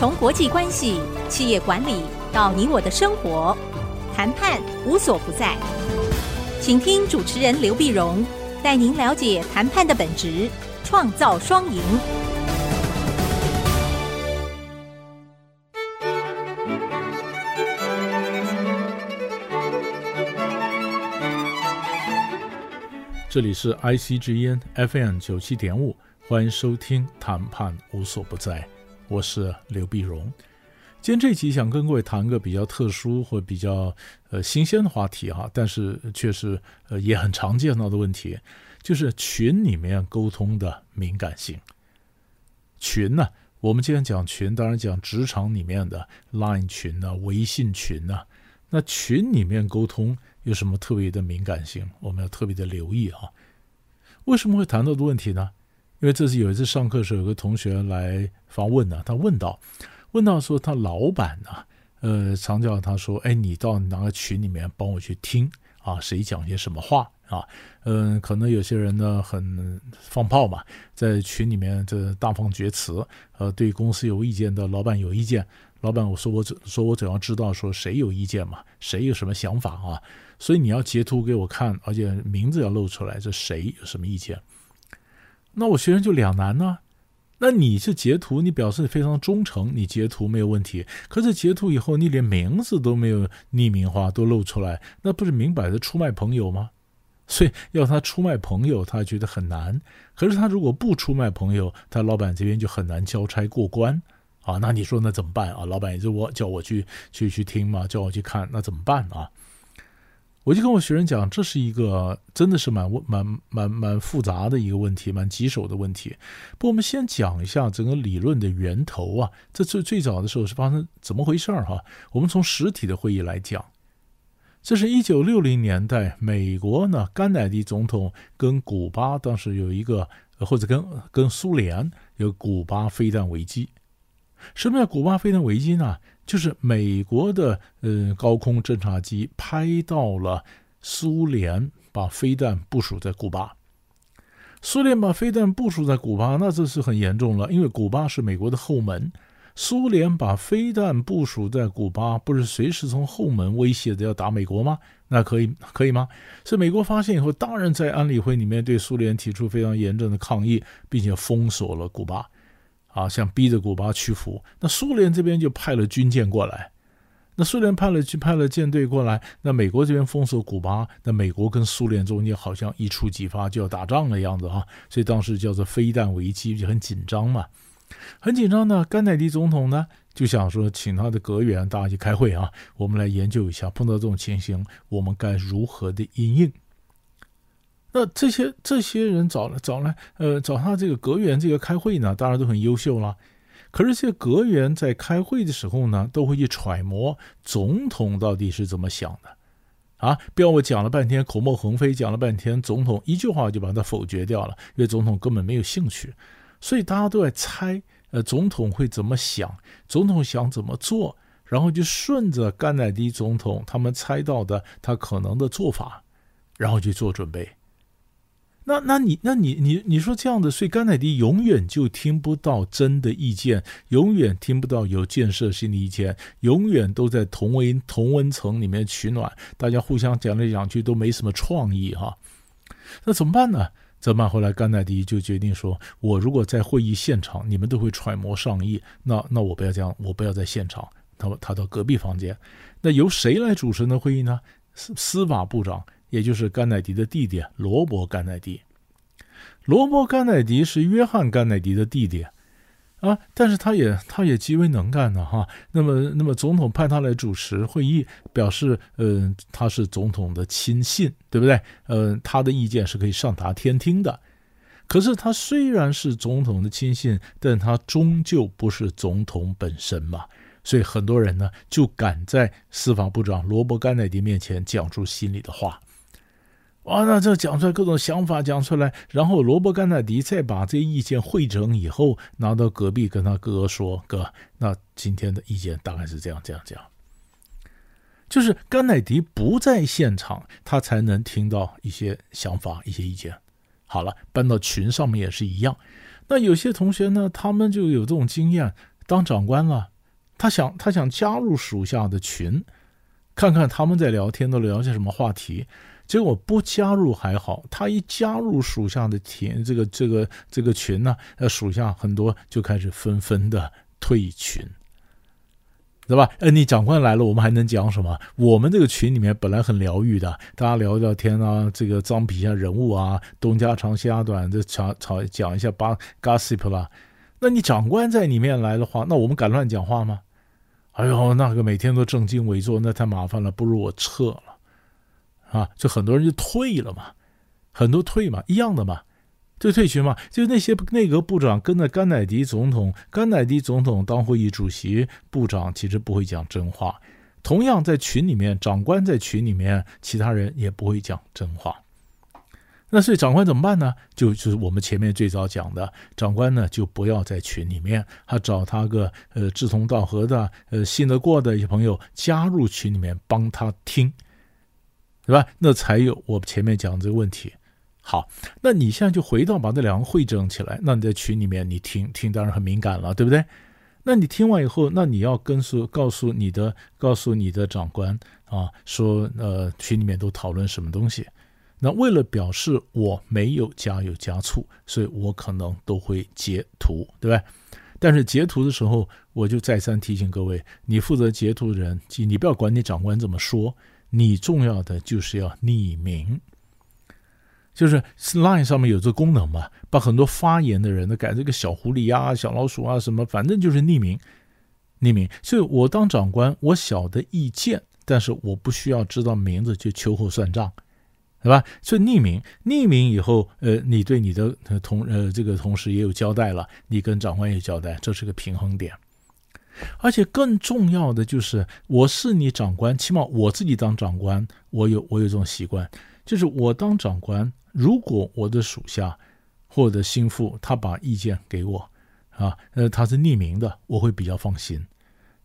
从国际关系、企业管理到你我的生活，谈判无所不在。请听主持人刘碧荣带您了解谈判的本质，创造双赢。这里是 IC 之音 FM 九七点五，欢迎收听《谈判无所不在》，我是刘碧荣。今天这期想跟各位谈个比较特殊或比较呃新鲜的话题哈，但是却是呃也很常见到的问题，就是群里面沟通的敏感性。群呢，我们今天讲群，当然讲职场里面的 Line 群呢、微信群呢，那群里面沟通。有什么特别的敏感性？我们要特别的留意啊！为什么会谈到的问题呢？因为这是有一次上课的时候，有个同学来访问呢、他问到，问到说他老板呢、呃，常叫他说，哎，你到哪个群里面帮我去听啊？谁讲些什么话啊？嗯、可能有些人呢很放炮嘛，在群里面这大放厥词，呃，对公司有意见的老板有意见，老板我说我怎说我总要知道说谁有意见嘛，谁有什么想法啊？所以你要截图给我看，而且名字要露出来，这谁有什么意见？那我学生就两难呢。那你是截图，你表示非常忠诚，你截图没有问题。可是截图以后，你连名字都没有匿名化，都露出来，那不是明摆着出卖朋友吗？所以要他出卖朋友，他觉得很难。可是他如果不出卖朋友，他老板这边就很难交差过关啊。那你说那怎么办啊？老板也是我叫我去去去听嘛，叫我去看，那怎么办啊？我就跟我学生讲，这是一个真的是蛮蛮蛮蛮蛮复杂的一个问题，蛮棘手的问题。不，我们先讲一下整个理论的源头啊。这最最早的时候是发生怎么回事儿哈？我们从实体的会议来讲，这是一九六零年代，美国呢，甘乃迪总统跟古巴当时有一个，或者跟跟苏联有古巴飞弹危机。什么叫古巴飞弹危机呢？就是美国的呃高空侦察机拍到了苏联把飞弹部署在古巴，苏联把飞弹部署在古巴，那这是很严重了，因为古巴是美国的后门，苏联把飞弹部署在古巴，不是随时从后门威胁着要打美国吗？那可以可以吗？所以美国发现以后，当然在安理会里面对苏联提出非常严正的抗议，并且封锁了古巴。啊，想逼着古巴屈服，那苏联这边就派了军舰过来，那苏联派了去派了舰队过来，那美国这边封锁古巴，那美国跟苏联中间好像一触即发就要打仗的样子哈，所以当时叫做飞弹危机，就很紧张嘛，很紧张呢。甘乃迪总统呢就想说，请他的阁员大家去开会啊，我们来研究一下，碰到这种情形，我们该如何的因应。那这些这些人找来找来，呃，找他这个阁员这个开会呢，当然都很优秀了。可是这阁员在开会的时候呢，都会去揣摩总统到底是怎么想的，啊，不要我讲了半天口沫横飞，讲了半天，总统一句话就把他否决掉了，因为总统根本没有兴趣。所以大家都在猜，呃，总统会怎么想，总统想怎么做，然后就顺着甘乃迪总统他们猜到的他可能的做法，然后去做准备。那，那你，那你，你，你说这样的，所以甘乃迪永远就听不到真的意见，永远听不到有建设性的意见，永远都在同温同温层里面取暖，大家互相讲来讲去都没什么创意哈。那怎么办呢？怎么办？后来甘乃迪就决定说：“我如果在会议现场，你们都会揣摩上意，那那我不要这样，我不要在现场。他他到隔壁房间，那由谁来主持的会议呢？司司法部长。”也就是甘乃迪的弟弟罗伯·甘乃迪，罗伯·甘乃迪是约翰·甘乃迪的弟弟啊，但是他也他也极为能干的哈。那么，那么总统派他来主持会议，表示嗯、呃，他是总统的亲信，对不对？嗯、他的意见是可以上达天听的。可是他虽然是总统的亲信，但他终究不是总统本身嘛。所以很多人呢就敢在司法部长罗伯·甘乃迪面前讲出心里的话。哇，那这讲出来各种想法讲出来，然后罗伯·甘乃迪再把这意见汇整以后，拿到隔壁跟他哥说：“哥，那今天的意见大概是这样这样这样。”就是甘乃迪不在现场，他才能听到一些想法、一些意见。好了，搬到群上面也是一样。那有些同学呢，他们就有这种经验。当长官了，他想他想加入属下的群，看看他们在聊天都聊些什么话题。结果不加入还好，他一加入属下的群，这个这个这个群呢，呃，属下很多就开始纷纷的退群，对吧？呃，你长官来了，我们还能讲什么？我们这个群里面本来很疗愈的，大家聊聊天啊，这个脏皮下人物啊，东家长西家短，这吵吵讲一下八 gossip 啦。那你长官在里面来的话，那我们敢乱讲话吗？哎呦，那个每天都正襟危坐，那太麻烦了，不如我撤了。啊，就很多人就退了嘛，很多退嘛，一样的嘛，就退群嘛。就那些内阁部长跟着甘乃迪总统，甘乃迪总统当会议主席，部长其实不会讲真话。同样在群里面，长官在群里面，其他人也不会讲真话。那所以长官怎么办呢？就就是我们前面最早讲的，长官呢就不要在群里面，他找他个呃志同道合的呃信得过的一些朋友加入群里面帮他听。对吧？那才有我前面讲这个问题。好，那你现在就回到把这两个汇整起来。那你在群里面你听听，当然很敏感了，对不对？那你听完以后，那你要跟诉告诉你的告诉你的长官啊，说呃群里面都讨论什么东西。那为了表示我没有加油加醋，所以我可能都会截图，对吧？但是截图的时候，我就再三提醒各位，你负责截图的人，你不要管你长官怎么说。你重要的就是要匿名，就是 Line 上面有这功能嘛，把很多发言的人都改这个小狐狸啊、小老鼠啊什么，反正就是匿名，匿名。所以我当长官，我晓得意见，但是我不需要知道名字就秋后算账，对吧？所以匿名，匿名以后，呃，你对你的同呃这个同事也有交代了，你跟长官也交代，这是个平衡点。而且更重要的就是，我是你长官，起码我自己当长官，我有我有这种习惯，就是我当长官，如果我的属下或者心腹他把意见给我，啊，呃，他是匿名的，我会比较放心，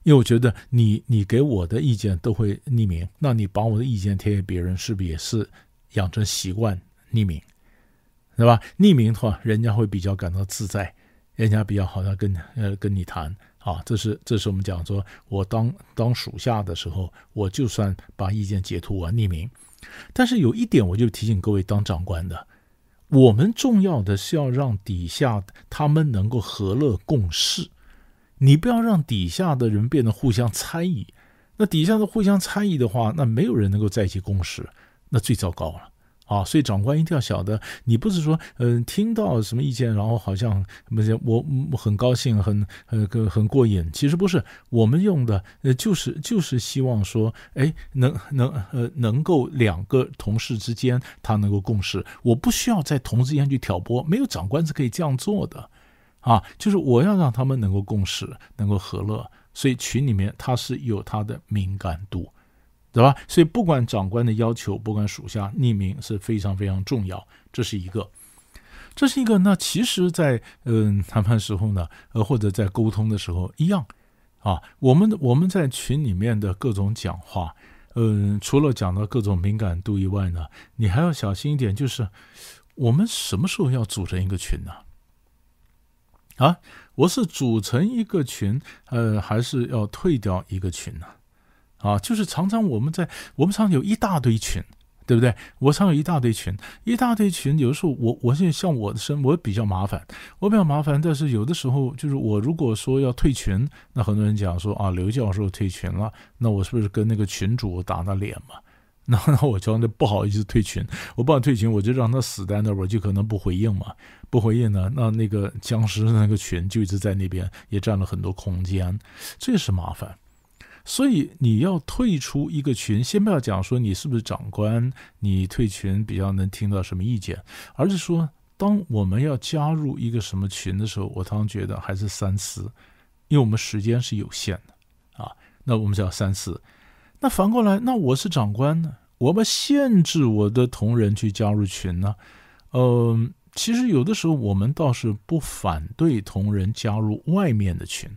因为我觉得你你给我的意见都会匿名，那你把我的意见贴给别人，是不是也是养成习惯匿名，对吧？匿名的话，人家会比较感到自在，人家比较好像跟呃跟你谈。啊，这是这是我们讲说，我当当属下的时候，我就算把意见截图，完匿名。但是有一点，我就提醒各位当长官的，我们重要的是要让底下他们能够和乐共事，你不要让底下的人变得互相猜疑。那底下的互相猜疑的话，那没有人能够在一起共事，那最糟糕了。啊，所以长官一定要晓得，你不是说，嗯、听到什么意见，然后好像不是我我很高兴，很呃很很过瘾。其实不是，我们用的呃就是就是希望说，哎，能能呃能够两个同事之间他能够共识，我不需要在同事之间去挑拨，没有长官是可以这样做的，啊，就是我要让他们能够共识，能够和乐。所以群里面他是有他的敏感度。对吧？所以不管长官的要求，不管属下匿名是非常非常重要，这是一个，这是一个。那其实在，嗯谈判时候呢，呃或者在沟通的时候一样，啊，我们我们在群里面的各种讲话，嗯，除了讲到各种敏感度以外呢，你还要小心一点，就是我们什么时候要组成一个群呢？啊，我是组成一个群，呃，还是要退掉一个群呢？啊就是常常我们在我们常有一大堆群，对不对？我常有一大堆群，一大堆群。有的时候我我现在像我的身，我比较麻烦，我比较麻烦。但是有的时候就是我如果说要退群，那很多人讲说啊，刘教授退群了，那我是不是跟那个群主打打脸嘛？那那我讲的不好意思退群，我不想退群，我就让他死在那儿，我就可能不回应嘛。不回应呢，那那个僵尸的那个群就一直在那边，也占了很多空间，这是麻烦。所以你要退出一个群，先不要讲说你是不是长官，你退群比较能听到什么意见，而是说，当我们要加入一个什么群的时候，我常常觉得还是三思，因为我们时间是有限的啊。那我们就要三思。那反过来，那我是长官呢，我们限制我的同仁去加入群呢？嗯、其实有的时候我们倒是不反对同仁加入外面的群，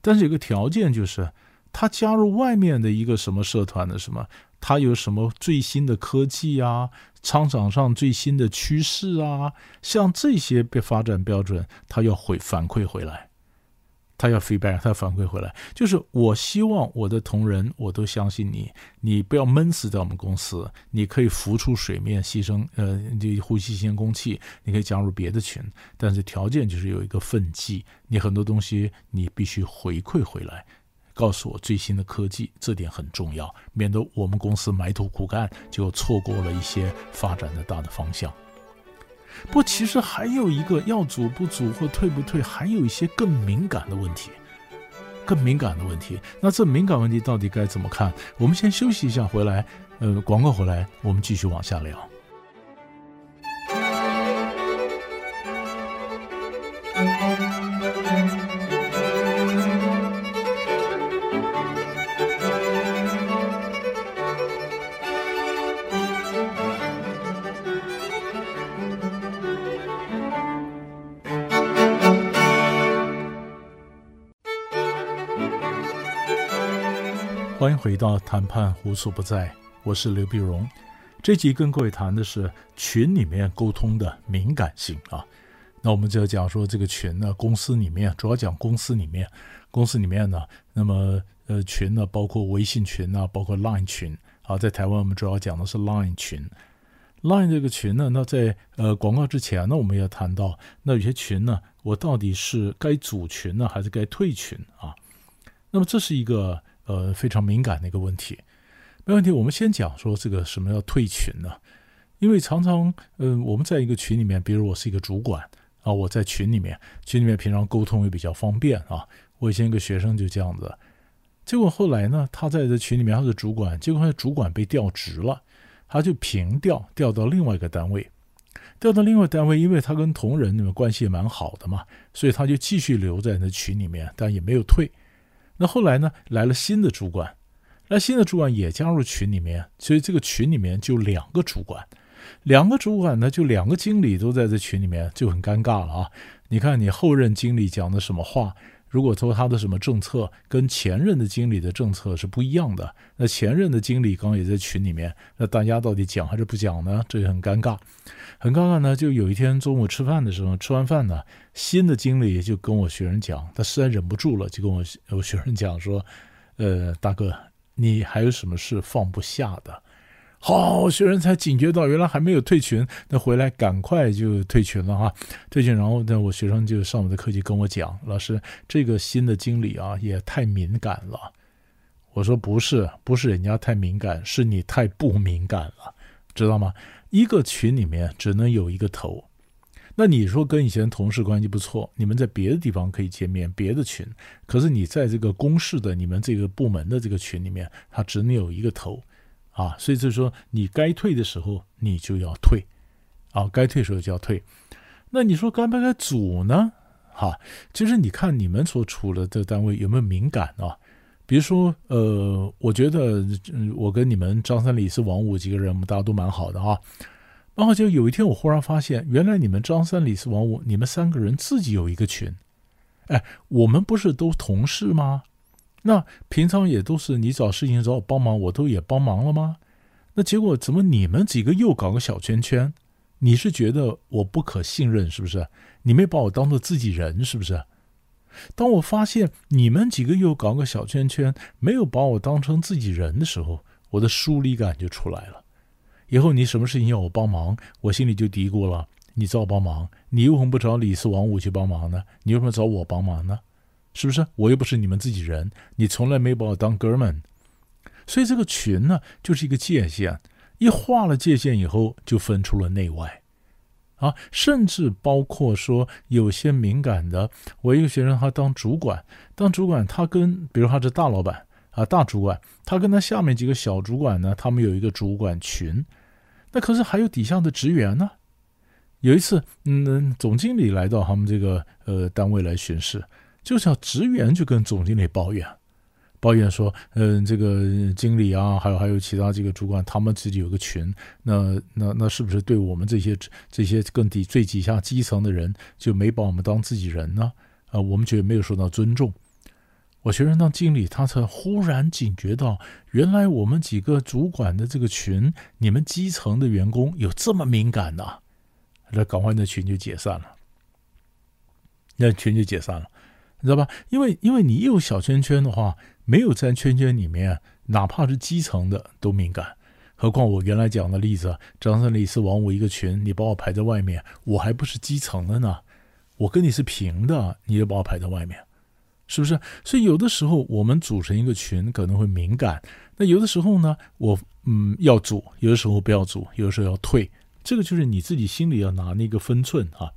但是有个条件就是。他加入外面的一个什么社团的什么，他有什么最新的科技啊，商场上最新的趋势啊，像这些被发展标准，他要回反馈回来。他要 feedback，他要反馈回来，就是我希望我的同仁，我都相信你，你不要闷死在我们公司，你可以浮出水面，牺牲呃，就呼吸新鲜空气，你可以加入别的群，但是条件就是有一个分际，你很多东西你必须回馈回来，告诉我最新的科技，这点很重要，免得我们公司埋头苦干，就错过了一些发展的大的方向。不，其实还有一个要组不组或退不退，还有一些更敏感的问题，更敏感的问题。那这敏感问题到底该怎么看？我们先休息一下，回来，呃，广告回来，我们继续往下聊。欢迎回到谈判无所不在，我是刘必荣。这集跟各位谈的是群里面沟通的敏感性啊。那我们就要讲说这个群呢，公司里面主要讲公司里面，公司里面呢，那么呃群呢，包括微信群啊，包括 Line 群啊。在台湾我们主要讲的是 Line 群，Line 这个群呢，那在呃广告之前呢，我们也谈到，那有些群呢，我到底是该组群呢，还是该退群啊？那么这是一个。呃，非常敏感的一个问题，没问题。我们先讲说这个什么叫退群呢？因为常常，嗯、我们在一个群里面，比如我是一个主管啊，我在群里面，群里面平常沟通也比较方便啊。我以前一个学生就这样子，结果后来呢，他在这群里面他是主管，结果他的主管被调职了，他就平调调到另外一个单位，调到另外单位，因为他跟同仁那么关系也蛮好的嘛，所以他就继续留在那群里面，但也没有退。那后来呢，来了新的主管，那新的主管也加入群里面，所以这个群里面就两个主管，两个主管呢，就两个经理都在这群里面，就很尴尬了啊！你看你后任经理讲的什么话？如果说他的什么政策跟前任的经理的政策是不一样的，那前任的经理刚刚也在群里面，那大家到底讲还是不讲呢？这也很尴尬，很尴尬呢。就有一天中午吃饭的时候，吃完饭呢，新的经理就跟我学生讲，他实在忍不住了，就跟我我学生讲说：“呃，大哥，你还有什么事放不下的？”好，学生才警觉到，原来还没有退群，那回来赶快就退群了哈，退群。然后呢，我学生就上我的课就跟我讲，老师，这个新的经理啊也太敏感了。我说不是，不是人家太敏感，是你太不敏感了，知道吗？一个群里面只能有一个头。那你说跟以前同事关系不错，你们在别的地方可以见面，别的群，可是你在这个公事的你们这个部门的这个群里面，他只能有一个头。啊，所以就是说，你该退的时候你就要退，啊，该退的时候就要退。那你说该不该组呢？哈、啊，就是你看你们所处的这单位有没有敏感啊？比如说，呃，我觉得我跟你们张三李四王五几个人，我们大家都蛮好的啊。然后就有一天，我忽然发现，原来你们张三李四王五，你们三个人自己有一个群。哎，我们不是都同事吗？那平常也都是你找事情找我帮忙，我都也帮忙了吗？那结果怎么你们几个又搞个小圈圈？你是觉得我不可信任是不是？你没把我当做自己人是不是？当我发现你们几个又搞个小圈圈，没有把我当成自己人的时候，我的疏离感就出来了。以后你什么事情要我帮忙，我心里就嘀咕了：你找我帮忙，你为什么不找李四王五去帮忙呢？你为什么找我帮忙呢？是不是？我又不是你们自己人，你从来没把我当哥们，所以这个群呢，就是一个界限。一划了界限以后，就分出了内外，啊，甚至包括说有些敏感的。我一个学生，他当主管，当主管，他跟比如他是大老板啊，大主管，他跟他下面几个小主管呢，他们有一个主管群。那可是还有底下的职员呢。有一次，嗯，总经理来到他们这个呃单位来巡视。就像职员就跟总经理抱怨，抱怨说，嗯，这个经理啊，还有还有其他这个主管，他们自己有个群，那那那是不是对我们这些这些更底最底下基层的人就没把我们当自己人呢？啊，我们觉得没有受到尊重。我学生当经理，他才忽然警觉到，原来我们几个主管的这个群，你们基层的员工有这么敏感呐？那赶快那群就解散了，那群就解散了。你知道吧？因为因为你有小圈圈的话，没有在圈圈里面，哪怕是基层的都敏感。何况我原来讲的例子，张三李四王五一个群，你把我排在外面，我还不是基层的呢，我跟你是平的，你就把我排在外面，是不是？所以有的时候我们组成一个群可能会敏感，那有的时候呢，我嗯要组，有的时候不要组，有的时候要退，这个就是你自己心里要拿那个分寸啊。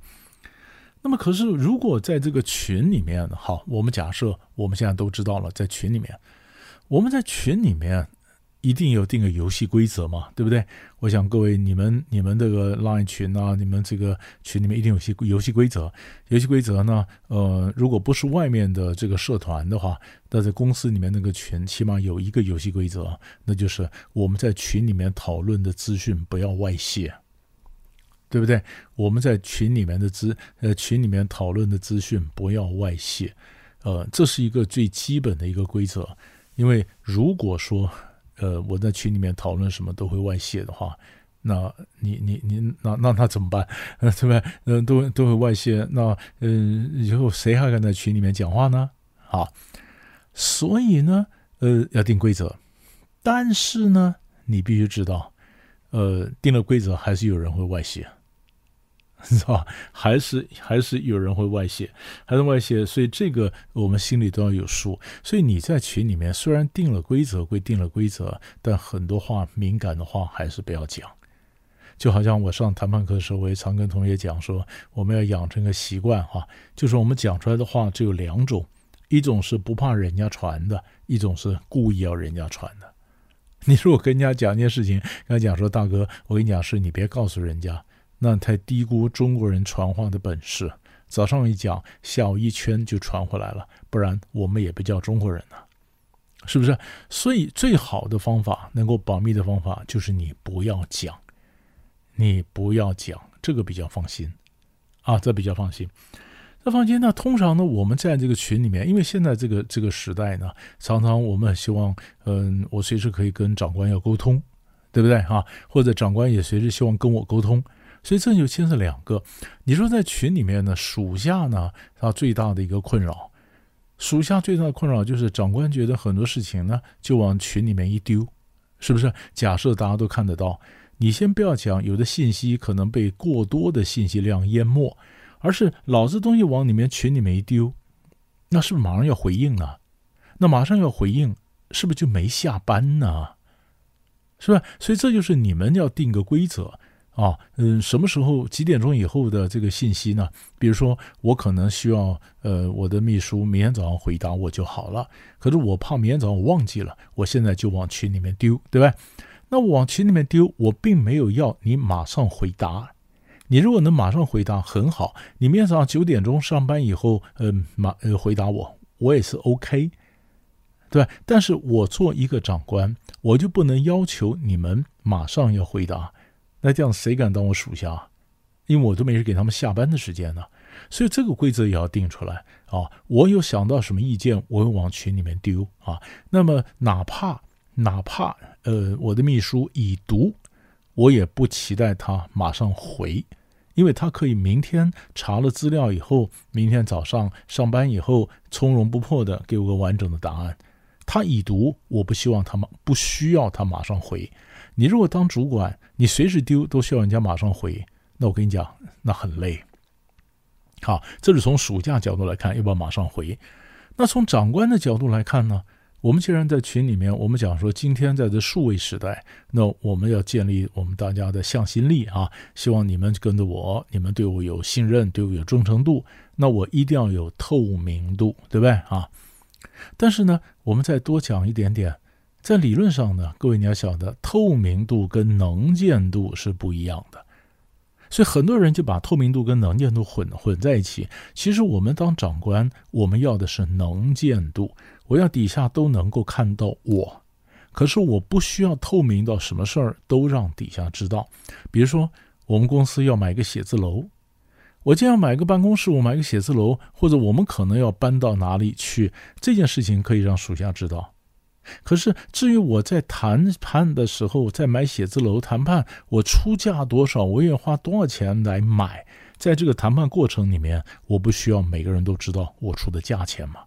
那么可是如果在这个群里面，好，我们假设我们现在都知道了，在群里面，我们在群里面。一定有定个游戏规则嘛，对不对？我想各位，你们你们这个 Line 群啊，你们这个群里面一定有些游戏规则。游戏规则呢，呃，如果不是外面的这个社团的话，那在公司里面那个群起码有一个游戏规则，那就是我们在群里面讨论的资讯不要外泄，对不对？我们在群里面的资呃群里面讨论的资讯不要外泄，呃，这是一个最基本的一个规则，因为如果说呃，我在群里面讨论什么都会外泄的话，那你你你那那那怎么办？呃，对吧？呃，都都会外泄，那嗯、以后谁还敢在群里面讲话呢？好，所以呢，呃，要定规则，但是呢，你必须知道，呃，定了规则还是有人会外泄。是吧？还是还是有人会外泄，还是外泄，所以这个我们心里都要有数。所以你在群里面虽然定了规则归定了规则，但很多话敏感的话还是不要讲。就好像我上谈判课的时候，我也常跟同学讲说，我们要养成个习惯哈，就是我们讲出来的话只有两种，一种是不怕人家传的，一种是故意要人家传的。你如果跟人家讲一件事情，跟他讲说，大哥，我跟你讲是，你别告诉人家。那太低估中国人传话的本事。早上一讲，下午一圈就传回来了，不然我们也不叫中国人呢，是不是？所以最好的方法，能够保密的方法，就是你不要讲，你不要讲，这个比较放心啊，这比较放心。这放心呢，通常呢，我们在这个群里面，因为现在这个这个时代呢，常常我们希望，嗯，我随时可以跟长官要沟通，对不对啊？或者长官也随时希望跟我沟通。所以这就牵涉两个，你说在群里面呢，属下呢，他最大的一个困扰，属下最大的困扰就是长官觉得很多事情呢，就往群里面一丢，是不是？假设大家都看得到，你先不要讲，有的信息可能被过多的信息量淹没，而是老子东西往里面群里面一丢，那是不是马上要回应呢？那马上要回应，是不是就没下班呢？是吧？所以这就是你们要定个规则。啊，嗯，什么时候几点钟以后的这个信息呢？比如说，我可能需要呃，我的秘书明天早上回答我就好了。可是我怕明天早上我忘记了，我现在就往群里面丢，对吧？那我往群里面丢，我并没有要你马上回答。你如果能马上回答，很好。你明天早上九点钟上班以后，呃，马呃回答我，我也是 OK，对？但是我做一个长官，我就不能要求你们马上要回答。那这样谁敢当我属下？因为我都没人给他们下班的时间呢，所以这个规则也要定出来啊！我有想到什么意见，我会往群里面丢啊。那么哪怕哪怕呃我的秘书已读，我也不期待他马上回，因为他可以明天查了资料以后，明天早上上班以后从容不迫地给我个完整的答案。他已读，我不希望他马不需要他马上回。你如果当主管，你随时丢都需要人家马上回，那我跟你讲，那很累。好，这是从暑假角度来看，要不要马上回？那从长官的角度来看呢？我们既然在群里面，我们讲说，今天在这数位时代，那我们要建立我们大家的向心力啊，希望你们跟着我，你们对我有信任，对我有忠诚度，那我一定要有透明度，对不对啊？但是呢，我们再多讲一点点。在理论上呢，各位你要晓得，透明度跟能见度是不一样的，所以很多人就把透明度跟能见度混混在一起。其实我们当长官，我们要的是能见度，我要底下都能够看到我，可是我不需要透明到什么事儿都让底下知道。比如说，我们公司要买个写字楼，我既要买个办公室，我买个写字楼，或者我们可能要搬到哪里去，这件事情可以让属下知道。可是，至于我在谈判的时候，在买写字楼谈判，我出价多少，我愿意花多少钱来买，在这个谈判过程里面，我不需要每个人都知道我出的价钱嘛？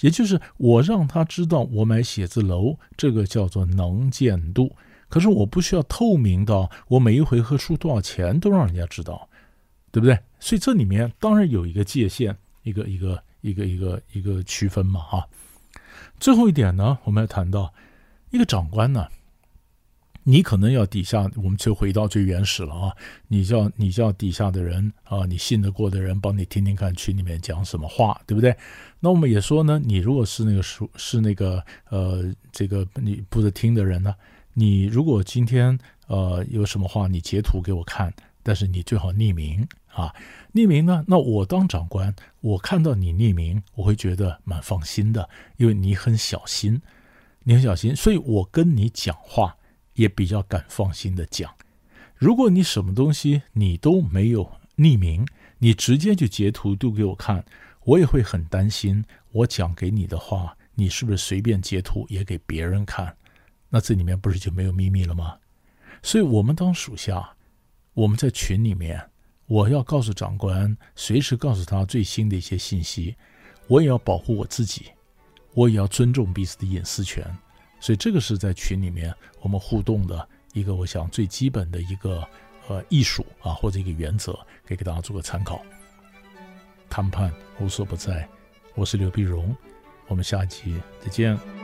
也就是我让他知道我买写字楼，这个叫做能见度。可是我不需要透明到我每一回合出多少钱都让人家知道，对不对？所以这里面当然有一个界限，一个一个一个一个一个区分嘛，哈。最后一点呢，我们要谈到一个长官呢。你可能要底下，我们就回到最原始了啊！你叫你叫底下的人啊，你信得过的人帮你听听看群里面讲什么话，对不对？那我们也说呢，你如果是那个属是那个呃这个你不得听的人呢，你如果今天呃有什么话，你截图给我看，但是你最好匿名啊！匿名呢，那我当长官，我看到你匿名，我会觉得蛮放心的，因为你很小心，你很小心，所以我跟你讲话。也比较敢放心的讲，如果你什么东西你都没有匿名，你直接就截图都给我看，我也会很担心。我讲给你的话，你是不是随便截图也给别人看？那这里面不是就没有秘密了吗？所以，我们当属下，我们在群里面，我要告诉长官，随时告诉他最新的一些信息，我也要保护我自己，我也要尊重彼此的隐私权。所以这个是在群里面我们互动的一个，我想最基本的一个呃艺术啊，或者一个原则，可以给大家做个参考。谈判无所不在，我是刘碧荣，我们下一集再见。